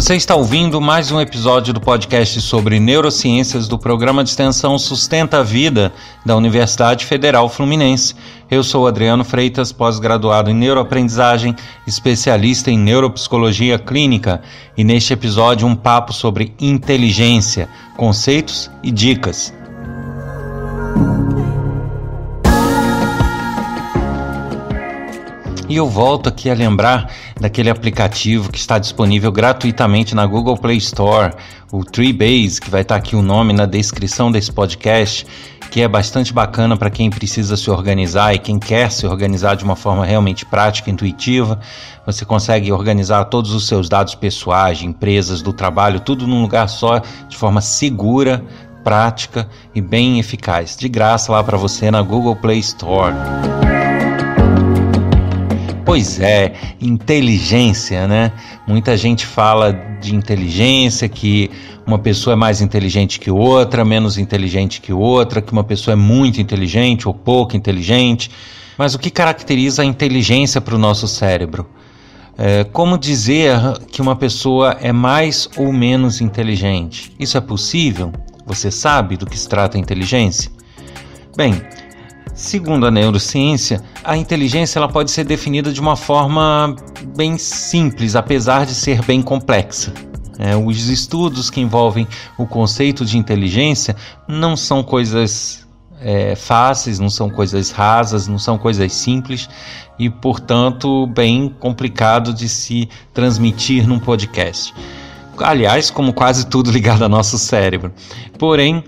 Você está ouvindo mais um episódio do podcast sobre neurociências do programa de extensão Sustenta a Vida da Universidade Federal Fluminense. Eu sou Adriano Freitas, pós-graduado em neuroaprendizagem, especialista em neuropsicologia clínica, e neste episódio um papo sobre inteligência, conceitos e dicas. E eu volto aqui a lembrar daquele aplicativo que está disponível gratuitamente na Google Play Store, o Treebase, que vai estar aqui o nome na descrição desse podcast, que é bastante bacana para quem precisa se organizar e quem quer se organizar de uma forma realmente prática, intuitiva. Você consegue organizar todos os seus dados pessoais, de empresas, do trabalho, tudo num lugar só, de forma segura, prática e bem eficaz. De graça lá para você na Google Play Store. Pois é, inteligência, né? Muita gente fala de inteligência, que uma pessoa é mais inteligente que outra, menos inteligente que outra, que uma pessoa é muito inteligente ou pouco inteligente. Mas o que caracteriza a inteligência para o nosso cérebro? É, como dizer que uma pessoa é mais ou menos inteligente? Isso é possível? Você sabe do que se trata a inteligência? Bem, Segundo a neurociência, a inteligência ela pode ser definida de uma forma bem simples, apesar de ser bem complexa. É, os estudos que envolvem o conceito de inteligência não são coisas é, fáceis, não são coisas rasas, não são coisas simples e, portanto, bem complicado de se transmitir num podcast. Aliás, como quase tudo ligado ao nosso cérebro. Porém,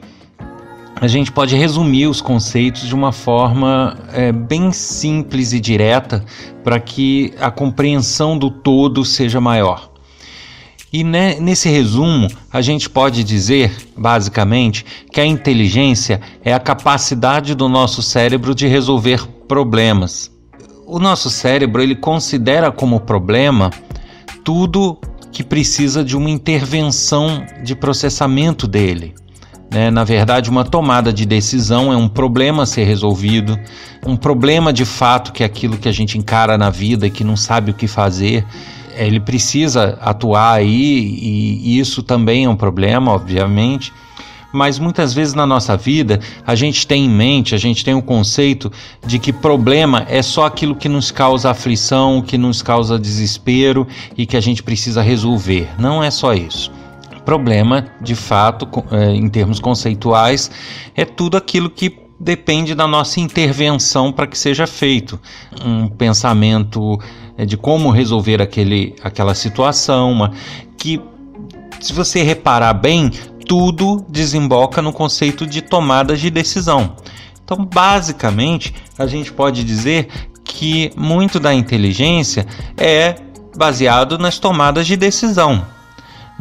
a gente pode resumir os conceitos de uma forma é, bem simples e direta para que a compreensão do todo seja maior. E né, nesse resumo, a gente pode dizer, basicamente, que a inteligência é a capacidade do nosso cérebro de resolver problemas. O nosso cérebro ele considera como problema tudo que precisa de uma intervenção de processamento dele. Né? Na verdade, uma tomada de decisão é um problema a ser resolvido, um problema de fato que é aquilo que a gente encara na vida e que não sabe o que fazer. Ele precisa atuar aí e isso também é um problema, obviamente mas muitas vezes na nossa vida a gente tem em mente, a gente tem o conceito de que problema é só aquilo que nos causa aflição, que nos causa desespero e que a gente precisa resolver. Não é só isso. Problema, de fato, é, em termos conceituais, é tudo aquilo que depende da nossa intervenção para que seja feito. Um pensamento é, de como resolver aquele, aquela situação, uma, que, se você reparar bem, tudo desemboca no conceito de tomadas de decisão. Então, basicamente, a gente pode dizer que muito da inteligência é baseado nas tomadas de decisão.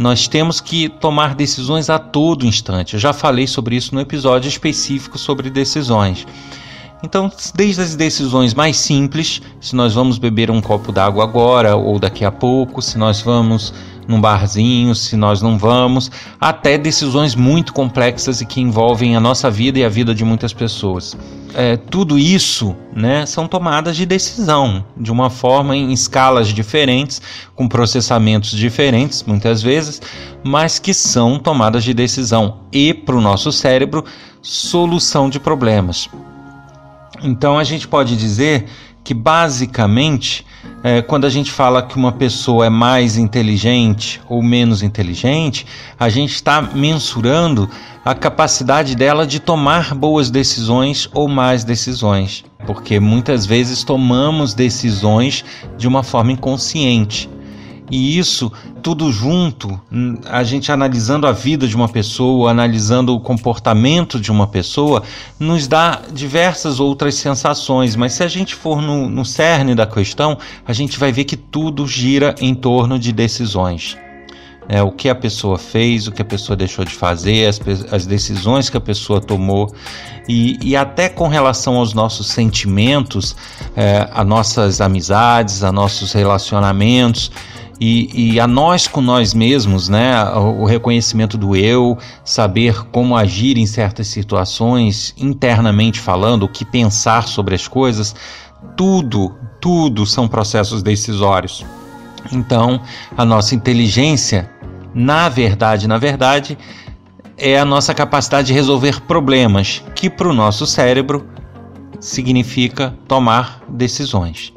Nós temos que tomar decisões a todo instante. Eu já falei sobre isso no episódio específico sobre decisões. Então, desde as decisões mais simples, se nós vamos beber um copo d'água agora ou daqui a pouco, se nós vamos num barzinho, se nós não vamos, até decisões muito complexas e que envolvem a nossa vida e a vida de muitas pessoas. É, tudo isso né, são tomadas de decisão, de uma forma em escalas diferentes, com processamentos diferentes, muitas vezes, mas que são tomadas de decisão e, para o nosso cérebro, solução de problemas. Então a gente pode dizer que basicamente é, quando a gente fala que uma pessoa é mais inteligente ou menos inteligente, a gente está mensurando a capacidade dela de tomar boas decisões ou más decisões, porque muitas vezes tomamos decisões de uma forma inconsciente. E isso tudo junto, a gente analisando a vida de uma pessoa, analisando o comportamento de uma pessoa, nos dá diversas outras sensações. Mas se a gente for no, no cerne da questão, a gente vai ver que tudo gira em torno de decisões. É, o que a pessoa fez, o que a pessoa deixou de fazer, as, as decisões que a pessoa tomou e, e, até com relação aos nossos sentimentos, é, a nossas amizades, a nossos relacionamentos e, e, a nós com nós mesmos, né? O reconhecimento do eu, saber como agir em certas situações, internamente falando, o que pensar sobre as coisas, tudo, tudo são processos decisórios. Então, a nossa inteligência na verdade, na verdade, é a nossa capacidade de resolver problemas, que para o nosso cérebro significa tomar decisões.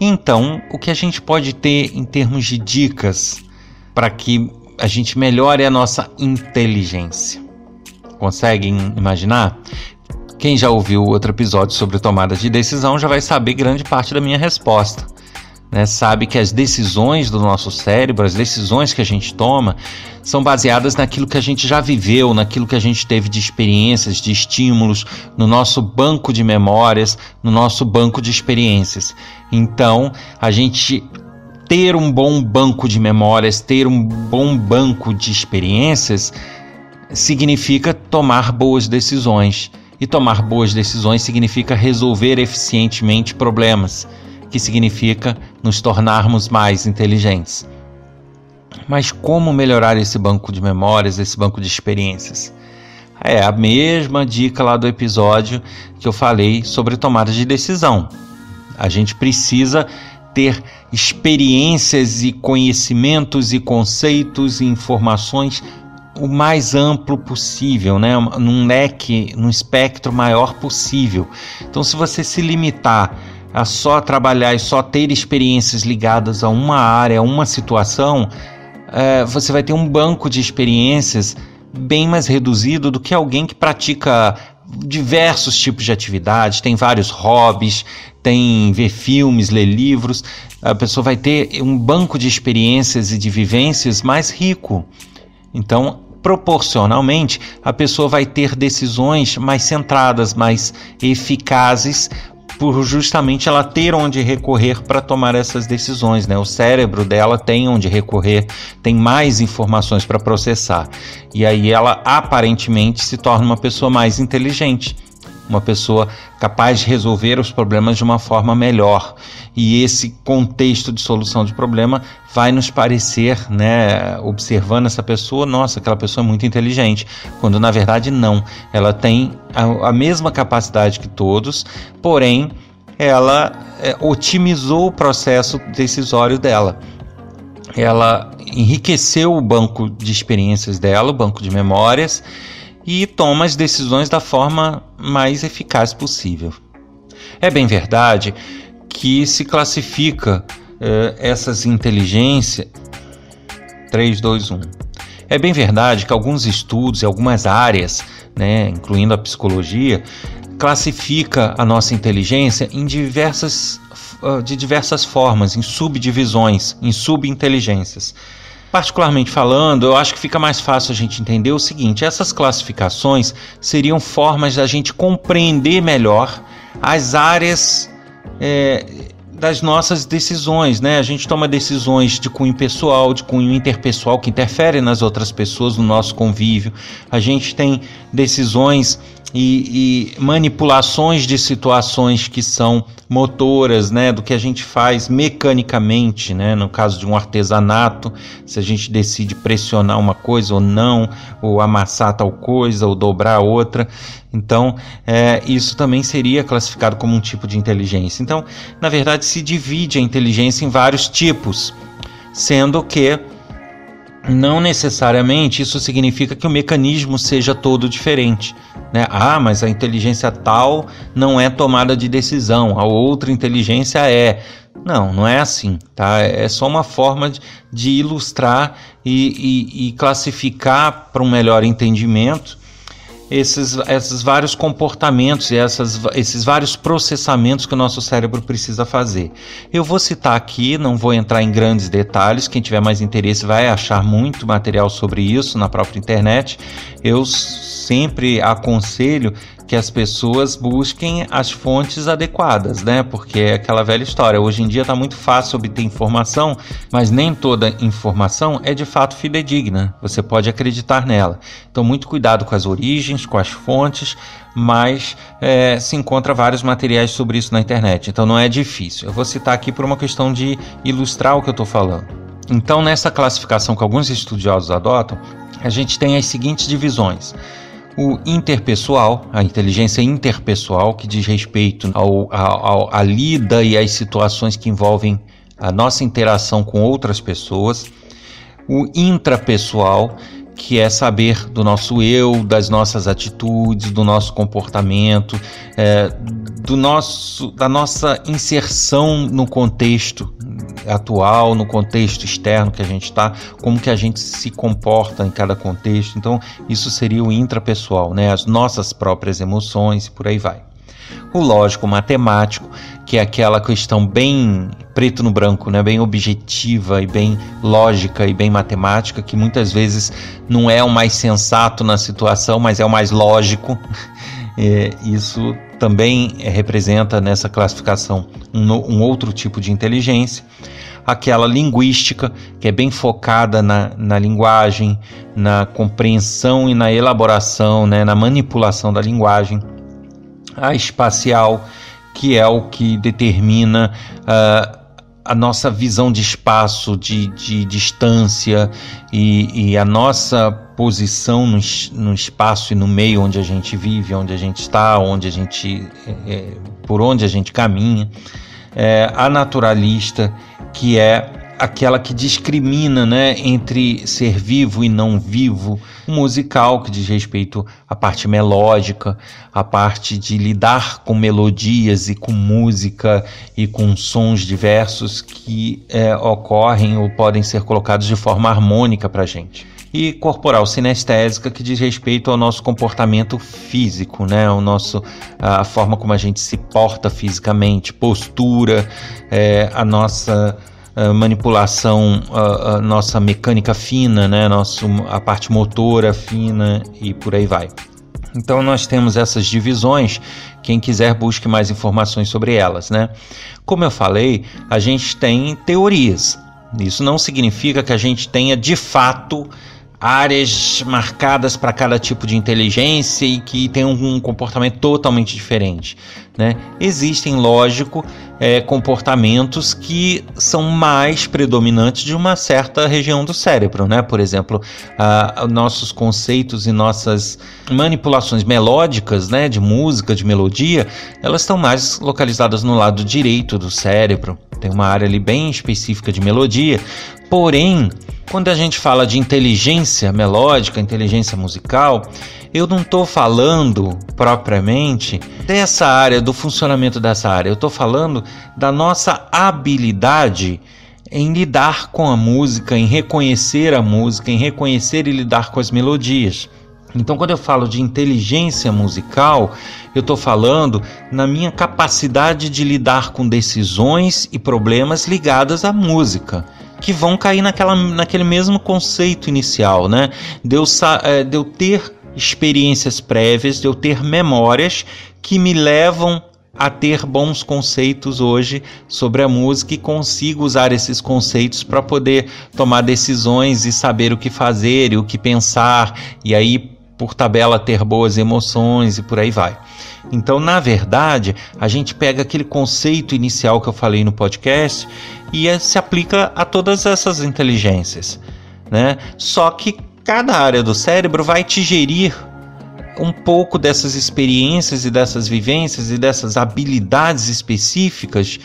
Então, o que a gente pode ter em termos de dicas para que a gente melhore a nossa inteligência? Conseguem imaginar? Quem já ouviu outro episódio sobre tomada de decisão já vai saber grande parte da minha resposta. Né? Sabe que as decisões do nosso cérebro, as decisões que a gente toma, são baseadas naquilo que a gente já viveu, naquilo que a gente teve de experiências, de estímulos, no nosso banco de memórias, no nosso banco de experiências. Então, a gente ter um bom banco de memórias, ter um bom banco de experiências, significa tomar boas decisões. E tomar boas decisões significa resolver eficientemente problemas, que significa nos tornarmos mais inteligentes. Mas como melhorar esse banco de memórias, esse banco de experiências? É a mesma dica lá do episódio que eu falei sobre tomada de decisão. A gente precisa ter experiências e conhecimentos e conceitos e informações o mais amplo possível, né? num leque, num espectro maior possível. Então, se você se limitar a só trabalhar e só ter experiências ligadas a uma área, a uma situação, é, você vai ter um banco de experiências bem mais reduzido do que alguém que pratica diversos tipos de atividades, tem vários hobbies, tem ver filmes, ler livros. A pessoa vai ter um banco de experiências e de vivências mais rico. Então, proporcionalmente, a pessoa vai ter decisões mais centradas, mais eficazes, por justamente ela ter onde recorrer para tomar essas decisões, né? O cérebro dela tem onde recorrer, tem mais informações para processar. E aí ela aparentemente se torna uma pessoa mais inteligente uma pessoa capaz de resolver os problemas de uma forma melhor. E esse contexto de solução de problema vai nos parecer, né, observando essa pessoa, nossa, aquela pessoa é muito inteligente, quando na verdade não. Ela tem a, a mesma capacidade que todos, porém ela é, otimizou o processo decisório dela. Ela enriqueceu o banco de experiências dela, o banco de memórias, e toma as decisões da forma mais eficaz possível. É bem verdade que se classifica eh, essas inteligências 3, 2, 1. É bem verdade que alguns estudos e algumas áreas, né, incluindo a psicologia, classifica a nossa inteligência em diversas, ah, de diversas formas, em subdivisões, em subinteligências. Particularmente falando, eu acho que fica mais fácil a gente entender o seguinte: essas classificações seriam formas da gente compreender melhor as áreas é, das nossas decisões, né? A gente toma decisões de cunho pessoal, de cunho interpessoal que interferem nas outras pessoas, no nosso convívio. A gente tem decisões e, e, manipulações de situações que são motoras, né, do que a gente faz mecanicamente, né, no caso de um artesanato, se a gente decide pressionar uma coisa ou não, ou amassar tal coisa, ou dobrar outra, então é, isso também seria classificado como um tipo de inteligência. Então, na verdade, se divide a inteligência em vários tipos, sendo que não necessariamente isso significa que o mecanismo seja todo diferente. Né? Ah, mas a inteligência tal não é tomada de decisão, a outra inteligência é. Não, não é assim, tá? É só uma forma de, de ilustrar e, e, e classificar para um melhor entendimento esses, esses vários comportamentos e essas, esses vários processamentos que o nosso cérebro precisa fazer. Eu vou citar aqui, não vou entrar em grandes detalhes, quem tiver mais interesse vai achar muito material sobre isso na própria internet. Eu sempre aconselho que as pessoas busquem as fontes adequadas, né? Porque é aquela velha história. Hoje em dia está muito fácil obter informação, mas nem toda informação é de fato fidedigna. Você pode acreditar nela. Então, muito cuidado com as origens, com as fontes, mas é, se encontra vários materiais sobre isso na internet. Então, não é difícil. Eu vou citar aqui por uma questão de ilustrar o que eu estou falando. Então, nessa classificação que alguns estudiosos adotam, a gente tem as seguintes divisões o interpessoal, a inteligência interpessoal, que diz respeito ao, ao, à lida e às situações que envolvem a nossa interação com outras pessoas, o intrapessoal, que é saber do nosso eu, das nossas atitudes, do nosso comportamento, é, do nosso, da nossa inserção no contexto atual, no contexto externo que a gente está, como que a gente se comporta em cada contexto. Então, isso seria o intrapessoal, né? As nossas próprias emoções e por aí vai. O lógico matemático, que é aquela questão bem preto no branco, né? bem objetiva e bem lógica e bem matemática, que muitas vezes não é o mais sensato na situação, mas é o mais lógico. É, isso também representa nessa classificação um, um, outro tipo de inteligência. Aquela linguística, que é bem focada na, na linguagem, na compreensão e na elaboração, né? na manipulação da linguagem a espacial, que é o que determina uh, a nossa visão de espaço, de, de distância e, e, a nossa posição no, no, espaço e no meio onde a gente vive, onde a gente está, onde a gente, é, por onde a gente caminha. É, a naturalista, que é aquela que discrimina né, entre ser vivo e não vivo, o musical que diz respeito à parte melódica, a parte de lidar com melodias e com música e com sons diversos que é, ocorrem ou podem ser colocados de forma harmônica para a gente e corporal sinestésica que diz respeito ao nosso comportamento físico, né? O nosso a forma como a gente se porta fisicamente, postura, é, a nossa manipulação, a, a, nossa mecânica fina, né? Nosso, a parte motora fina e por aí vai. Então nós temos essas divisões. Quem quiser busque mais informações sobre elas, né? Como eu falei, a gente tem teorias. Isso não significa que a gente tenha de fato áreas marcadas para cada tipo de inteligência e que tem um comportamento totalmente diferente. Né? Existem, lógico, é, comportamentos que são mais predominantes de uma certa região do cérebro. Né? Por exemplo, nossos conceitos e nossas manipulações melódicas né, de música, de melodia, elas estão mais localizadas no lado direito do cérebro. Tem uma área ali bem específica de melodia. Porém, quando a gente fala de inteligência melódica, inteligência musical, eu não estou falando propriamente dessa área, do funcionamento dessa área. Eu estou falando da nossa habilidade em lidar com a música, em reconhecer a música, em reconhecer e lidar com as melodias. Então, quando eu falo de inteligência musical, eu estou falando na minha capacidade de lidar com decisões e problemas ligados à música que vão cair naquela, naquele mesmo conceito inicial, né? De eu, é, de eu ter experiências prévias, de eu ter memórias que me levam a ter bons conceitos hoje sobre a música e consigo usar esses conceitos para poder tomar decisões e saber o que fazer e o que pensar, e aí, por tabela, ter boas emoções e por aí vai. Então, na verdade, a gente pega aquele conceito inicial que eu falei no podcast e é, se aplica a todas essas inteligências, né? Só que cada área do cérebro vai te gerir um pouco dessas experiências e dessas vivências e dessas habilidades específicas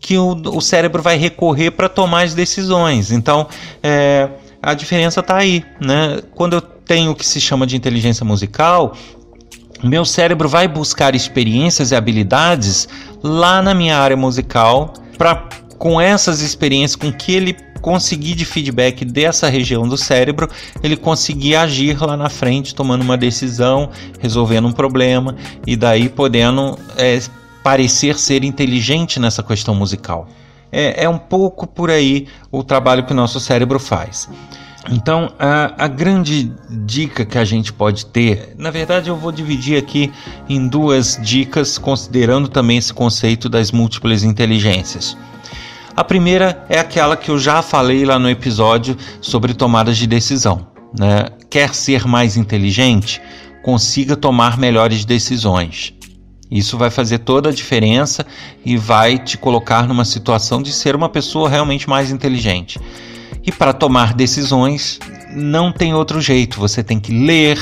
que o, o cérebro vai recorrer para tomar as decisões. Então, é, a diferença está aí, né? Quando eu tenho o que se chama de inteligência musical, meu cérebro vai buscar experiências e habilidades lá na minha área musical para com essas experiências, com que ele conseguir de feedback dessa região do cérebro, ele conseguir agir lá na frente, tomando uma decisão, resolvendo um problema e daí podendo é, parecer ser inteligente nessa questão musical. É, é um pouco por aí o trabalho que o nosso cérebro faz. Então, a, a, grande dica que a gente pode ter, na verdade, eu vou dividir aqui em duas dicas, considerando também esse conceito das múltiplas inteligências. A primeira é aquela que eu já falei lá no episódio sobre tomadas de decisão. Né? Quer ser mais inteligente? Consiga tomar melhores decisões. Isso vai fazer toda a diferença e vai te colocar numa situação de ser uma pessoa realmente mais inteligente. E para tomar decisões, não tem outro jeito. Você tem que ler,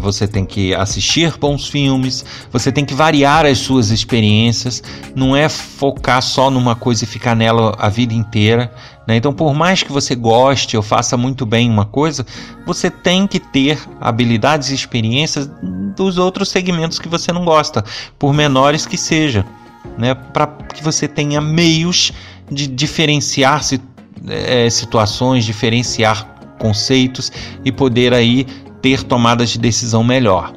você tem que assistir bons filmes, você tem que variar as suas experiências, não é focar só numa coisa e ficar nela a vida inteira. Né? Então, por mais que você goste ou faça muito bem uma coisa, você tem que ter habilidades e experiências dos outros segmentos que você não gosta, por menores que seja, né? para que você tenha meios de diferenciar é, situações, diferenciar conceitos e poder aí ter tomadas de decisão melhor.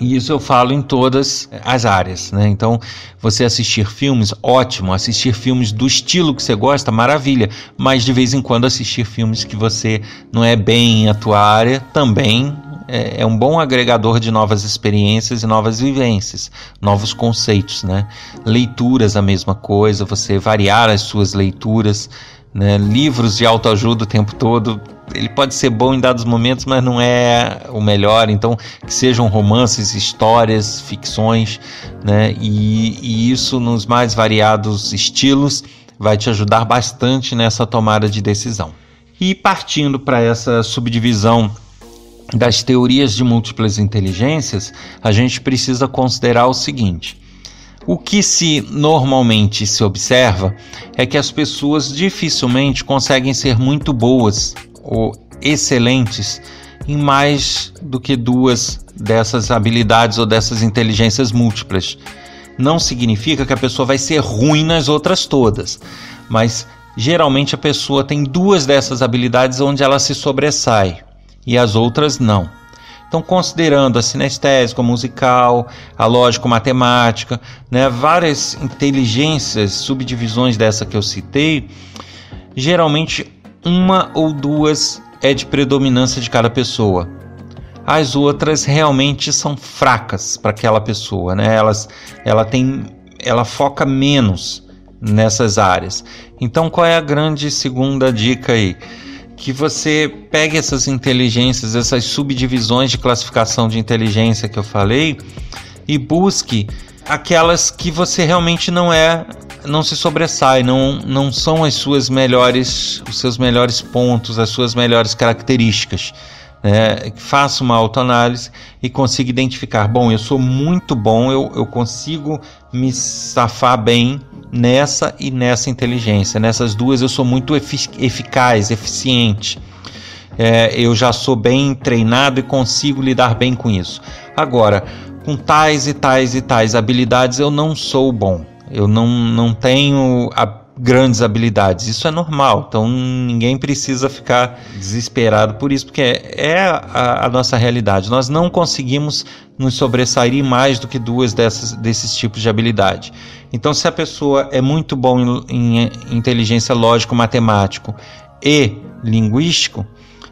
E isso eu falo em todas as áreas, né? Então, você assistir filmes, ótimo. Assistir filmes do estilo que você gosta, maravilha. Mas de vez em quando assistir filmes que você não é bem a tua área, também é, é um bom agregador de novas experiências e novas vivências, novos conceitos, né? Leituras, a mesma coisa. Você variar as suas leituras, né? Livros de autoajuda o tempo todo ele pode ser bom em dados momentos, mas não é o melhor. Então, que sejam romances, histórias, ficções, né? E, e isso nos mais variados estilos vai te ajudar bastante nessa tomada de decisão. E partindo para essa subdivisão das teorias de múltiplas inteligências, a gente precisa considerar o seguinte. O que se normalmente se observa é que as pessoas dificilmente conseguem ser muito boas ou excelentes em mais do que duas dessas habilidades ou dessas inteligências múltiplas. Não significa que a pessoa vai ser ruim nas outras todas, mas geralmente a pessoa tem duas dessas habilidades onde ela se sobressai e as outras não. Então, considerando a sinestésica, musical, a lógico-matemática, né, várias inteligências, subdivisões dessa que eu citei, geralmente uma ou duas é de predominância de cada pessoa. As outras realmente são fracas para aquela pessoa, né? Elas, ela tem, ela foca menos nessas áreas. Então, qual é a grande segunda dica aí? Que você pegue essas inteligências, essas subdivisões de classificação de inteligência que eu falei e busque aquelas que você realmente não é não se sobressai, não, não são as suas melhores, os seus melhores pontos, as suas melhores características. Né? Faça uma autoanálise e consiga identificar: bom, eu sou muito bom, eu, eu consigo me safar bem nessa e nessa inteligência. Nessas duas eu sou muito eficaz, eficiente. É, eu já sou bem treinado e consigo lidar bem com isso. Agora, com tais e tais e tais habilidades eu não sou bom. Eu não, não tenho a, grandes habilidades. Isso é normal, então ninguém precisa ficar desesperado por isso, porque é, a, a, nossa realidade. Nós não conseguimos nos sobressair mais do que duas dessas, desses tipos de habilidade. Então, se a pessoa é muito bom em, em inteligência lógico-matemático e linguístico,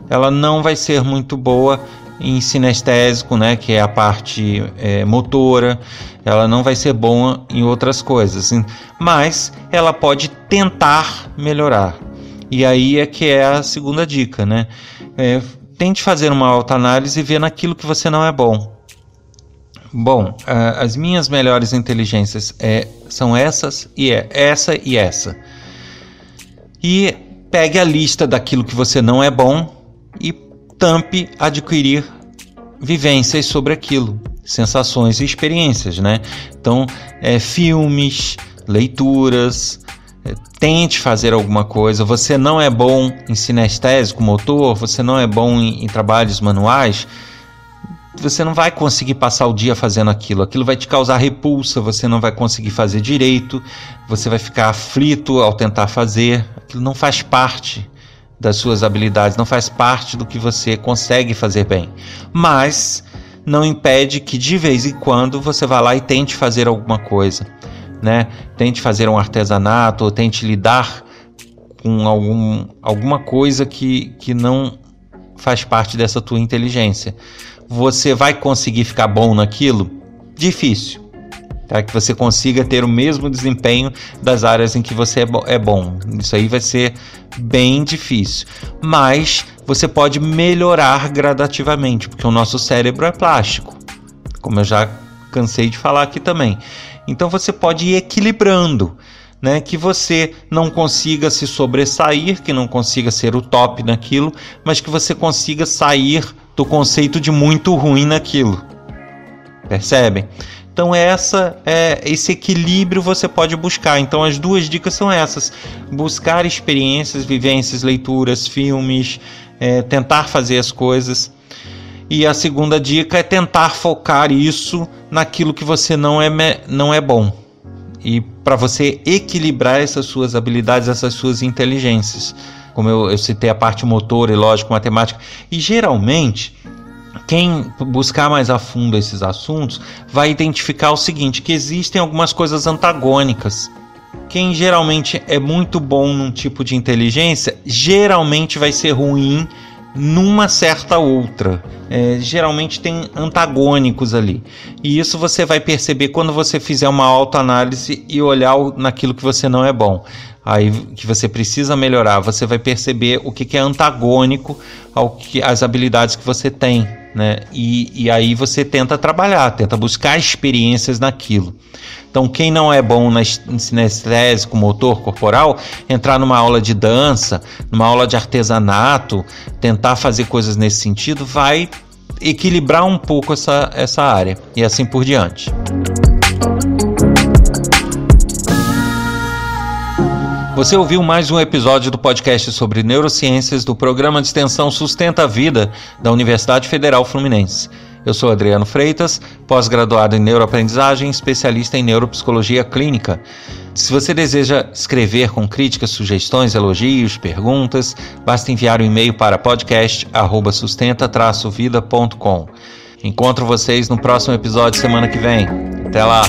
ela não vai ser muito boa em sinestésico, né, que é a parte é, motora, ela não vai ser boa em outras coisas, mas ela pode tentar melhorar. E aí é que é a segunda dica, né? É, tente fazer uma autoanálise e ver naquilo que você não é bom. Bom, as minhas melhores inteligências é, são essas e é essa e essa. E pegue a lista daquilo que você não é bom e tampe adquirir vivências sobre aquilo, sensações e experiências, né? Então, é, filmes, leituras, é, tente fazer alguma coisa. Você não é bom em sinestésico motor, você não é bom em, em trabalhos manuais, você não vai conseguir passar o dia fazendo aquilo. Aquilo vai te causar repulsa, você não vai conseguir fazer direito, você vai ficar aflito ao tentar fazer. Aquilo não faz parte das suas habilidades, não faz parte do que você consegue fazer bem. Mas não impede que de vez em quando você vá lá e tente fazer alguma coisa, né? Tente fazer um artesanato, ou tente lidar com algum, alguma coisa que, que não faz parte dessa tua inteligência. Você vai conseguir ficar bom naquilo? Difícil tá? que você consiga ter o mesmo desempenho das áreas em que você é, bo é bom. Isso aí vai ser bem difícil, mas você pode melhorar gradativamente, porque o nosso cérebro é plástico, como eu já cansei de falar aqui também. Então você pode ir equilibrando. Né, que você não consiga se sobressair, que não consiga ser o top naquilo, mas que você consiga sair do conceito de muito ruim naquilo. Percebem? Então essa é esse equilíbrio você pode buscar. Então as duas dicas são essas: buscar experiências, vivências, leituras, filmes, é, tentar fazer as coisas. E a segunda dica é tentar focar isso naquilo que você não é, não é bom. E para você equilibrar essas suas habilidades, essas suas inteligências. Como eu, eu citei a parte motor e lógico, matemática. E geralmente quem buscar mais a fundo esses assuntos vai identificar o seguinte: que existem algumas coisas antagônicas. Quem geralmente é muito bom num tipo de inteligência, geralmente vai ser ruim numa certa outra. É, geralmente tem antagônicos ali. E isso você vai perceber quando você fizer uma autoanálise e olhar naquilo que você não é bom aí que você precisa melhorar, você vai perceber o que, que é antagônico ao que as habilidades que você tem, né? E, e aí você tenta trabalhar, tenta buscar experiências naquilo. Então, quem não é bom na sinestésico motor corporal, entrar numa aula de dança, numa aula de artesanato, tentar fazer coisas nesse sentido, vai equilibrar um pouco essa, essa área e assim por diante. Você ouviu mais um episódio do podcast sobre neurociências do programa de extensão Sustenta a Vida da Universidade Federal Fluminense. Eu sou Adriano Freitas, pós-graduado em neuroaprendizagem, especialista em neuropsicologia clínica. Se você deseja escrever com críticas, sugestões, elogios, perguntas, basta enviar um e-mail para podcast@sustenta-vida.com. Encontro vocês no próximo episódio semana que vem. Até lá.